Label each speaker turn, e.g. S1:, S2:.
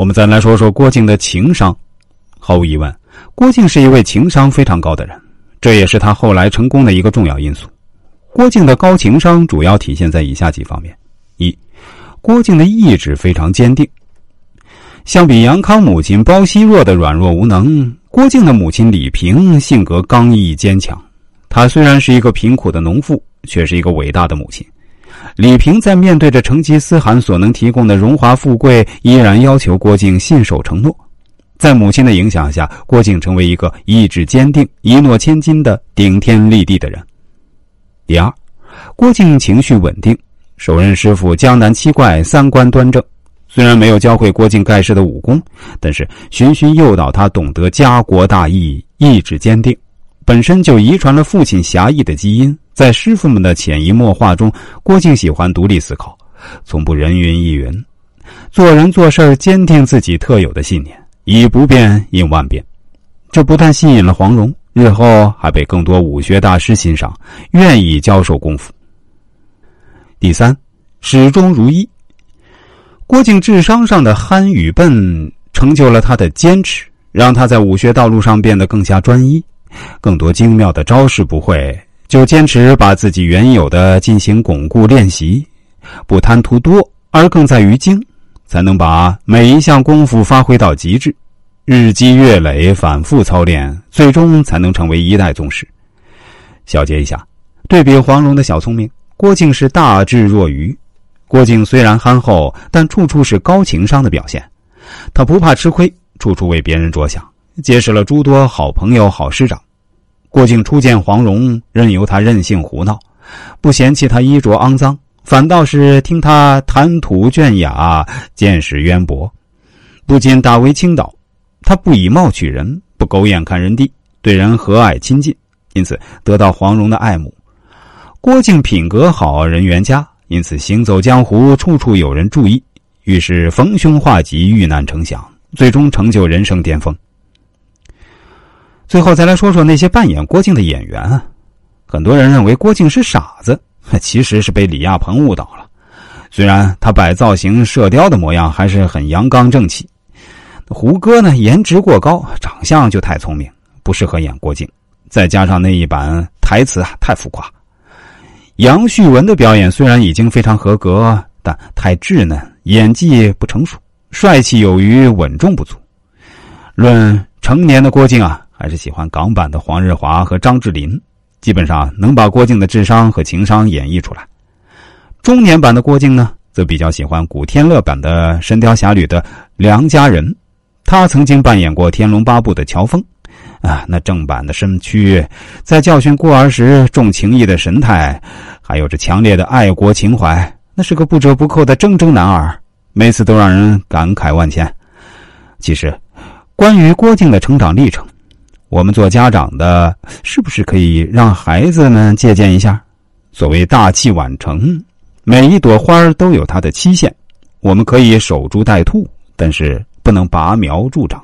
S1: 我们再来说说郭靖的情商。毫无疑问，郭靖是一位情商非常高的人，这也是他后来成功的一个重要因素。郭靖的高情商主要体现在以下几方面：一，郭靖的意志非常坚定。相比杨康母亲包惜弱的软弱无能，郭靖的母亲李萍性格刚毅坚强。她虽然是一个贫苦的农妇，却是一个伟大的母亲。李平在面对着成吉思汗所能提供的荣华富贵，依然要求郭靖信守承诺。在母亲的影响下，郭靖成为一个意志坚定、一诺千金的顶天立地的人。第二，郭靖情绪稳定，首任师傅江南七怪三观端正。虽然没有教会郭靖盖世的武功，但是循循诱导他懂得家国大义，意志坚定，本身就遗传了父亲侠义的基因。在师傅们的潜移默化中，郭靖喜欢独立思考，从不人云亦云，做人做事坚定自己特有的信念，以不变应万变。这不但吸引了黄蓉，日后还被更多武学大师欣赏，愿意教授功夫。第三，始终如一。郭靖智商上的憨与笨，成就了他的坚持，让他在武学道路上变得更加专一，更多精妙的招式不会。就坚持把自己原有的进行巩固练习，不贪图多，而更在于精，才能把每一项功夫发挥到极致，日积月累，反复操练，最终才能成为一代宗师。小结一下，对比黄蓉的小聪明，郭靖是大智若愚。郭靖虽然憨厚，但处处是高情商的表现，他不怕吃亏，处处为别人着想，结识了诸多好朋友、好师长。郭靖初见黄蓉，任由他任性胡闹，不嫌弃他衣着肮脏，反倒是听他谈吐隽雅，见识渊博，不仅大为倾倒。他不以貌取人，不狗眼看人低，对人和蔼亲近，因此得到黄蓉的爱慕。郭靖品格好，人缘佳，因此行走江湖，处处有人注意，于是逢凶化吉，遇难成祥，最终成就人生巅峰。最后再来说说那些扮演郭靖的演员，很多人认为郭靖是傻子，其实是被李亚鹏误导了。虽然他摆造型、射雕的模样还是很阳刚正气，胡歌呢颜值过高，长相就太聪明，不适合演郭靖。再加上那一版台词啊太浮夸。杨旭文的表演虽然已经非常合格，但太稚嫩，演技不成熟，帅气有余，稳重不足。论成年的郭靖啊。还是喜欢港版的黄日华和张智霖，基本上能把郭靖的智商和情商演绎出来。中年版的郭靖呢，则比较喜欢古天乐版的《神雕侠侣》的梁家人，他曾经扮演过《天龙八部》的乔峰，啊，那正版的身躯，在教训孤儿时重情义的神态，还有着强烈的爱国情怀，那是个不折不扣的铮铮男儿，每次都让人感慨万千。其实，关于郭靖的成长历程。我们做家长的，是不是可以让孩子们借鉴一下？所谓大器晚成，每一朵花都有它的期限。我们可以守株待兔，但是不能拔苗助长。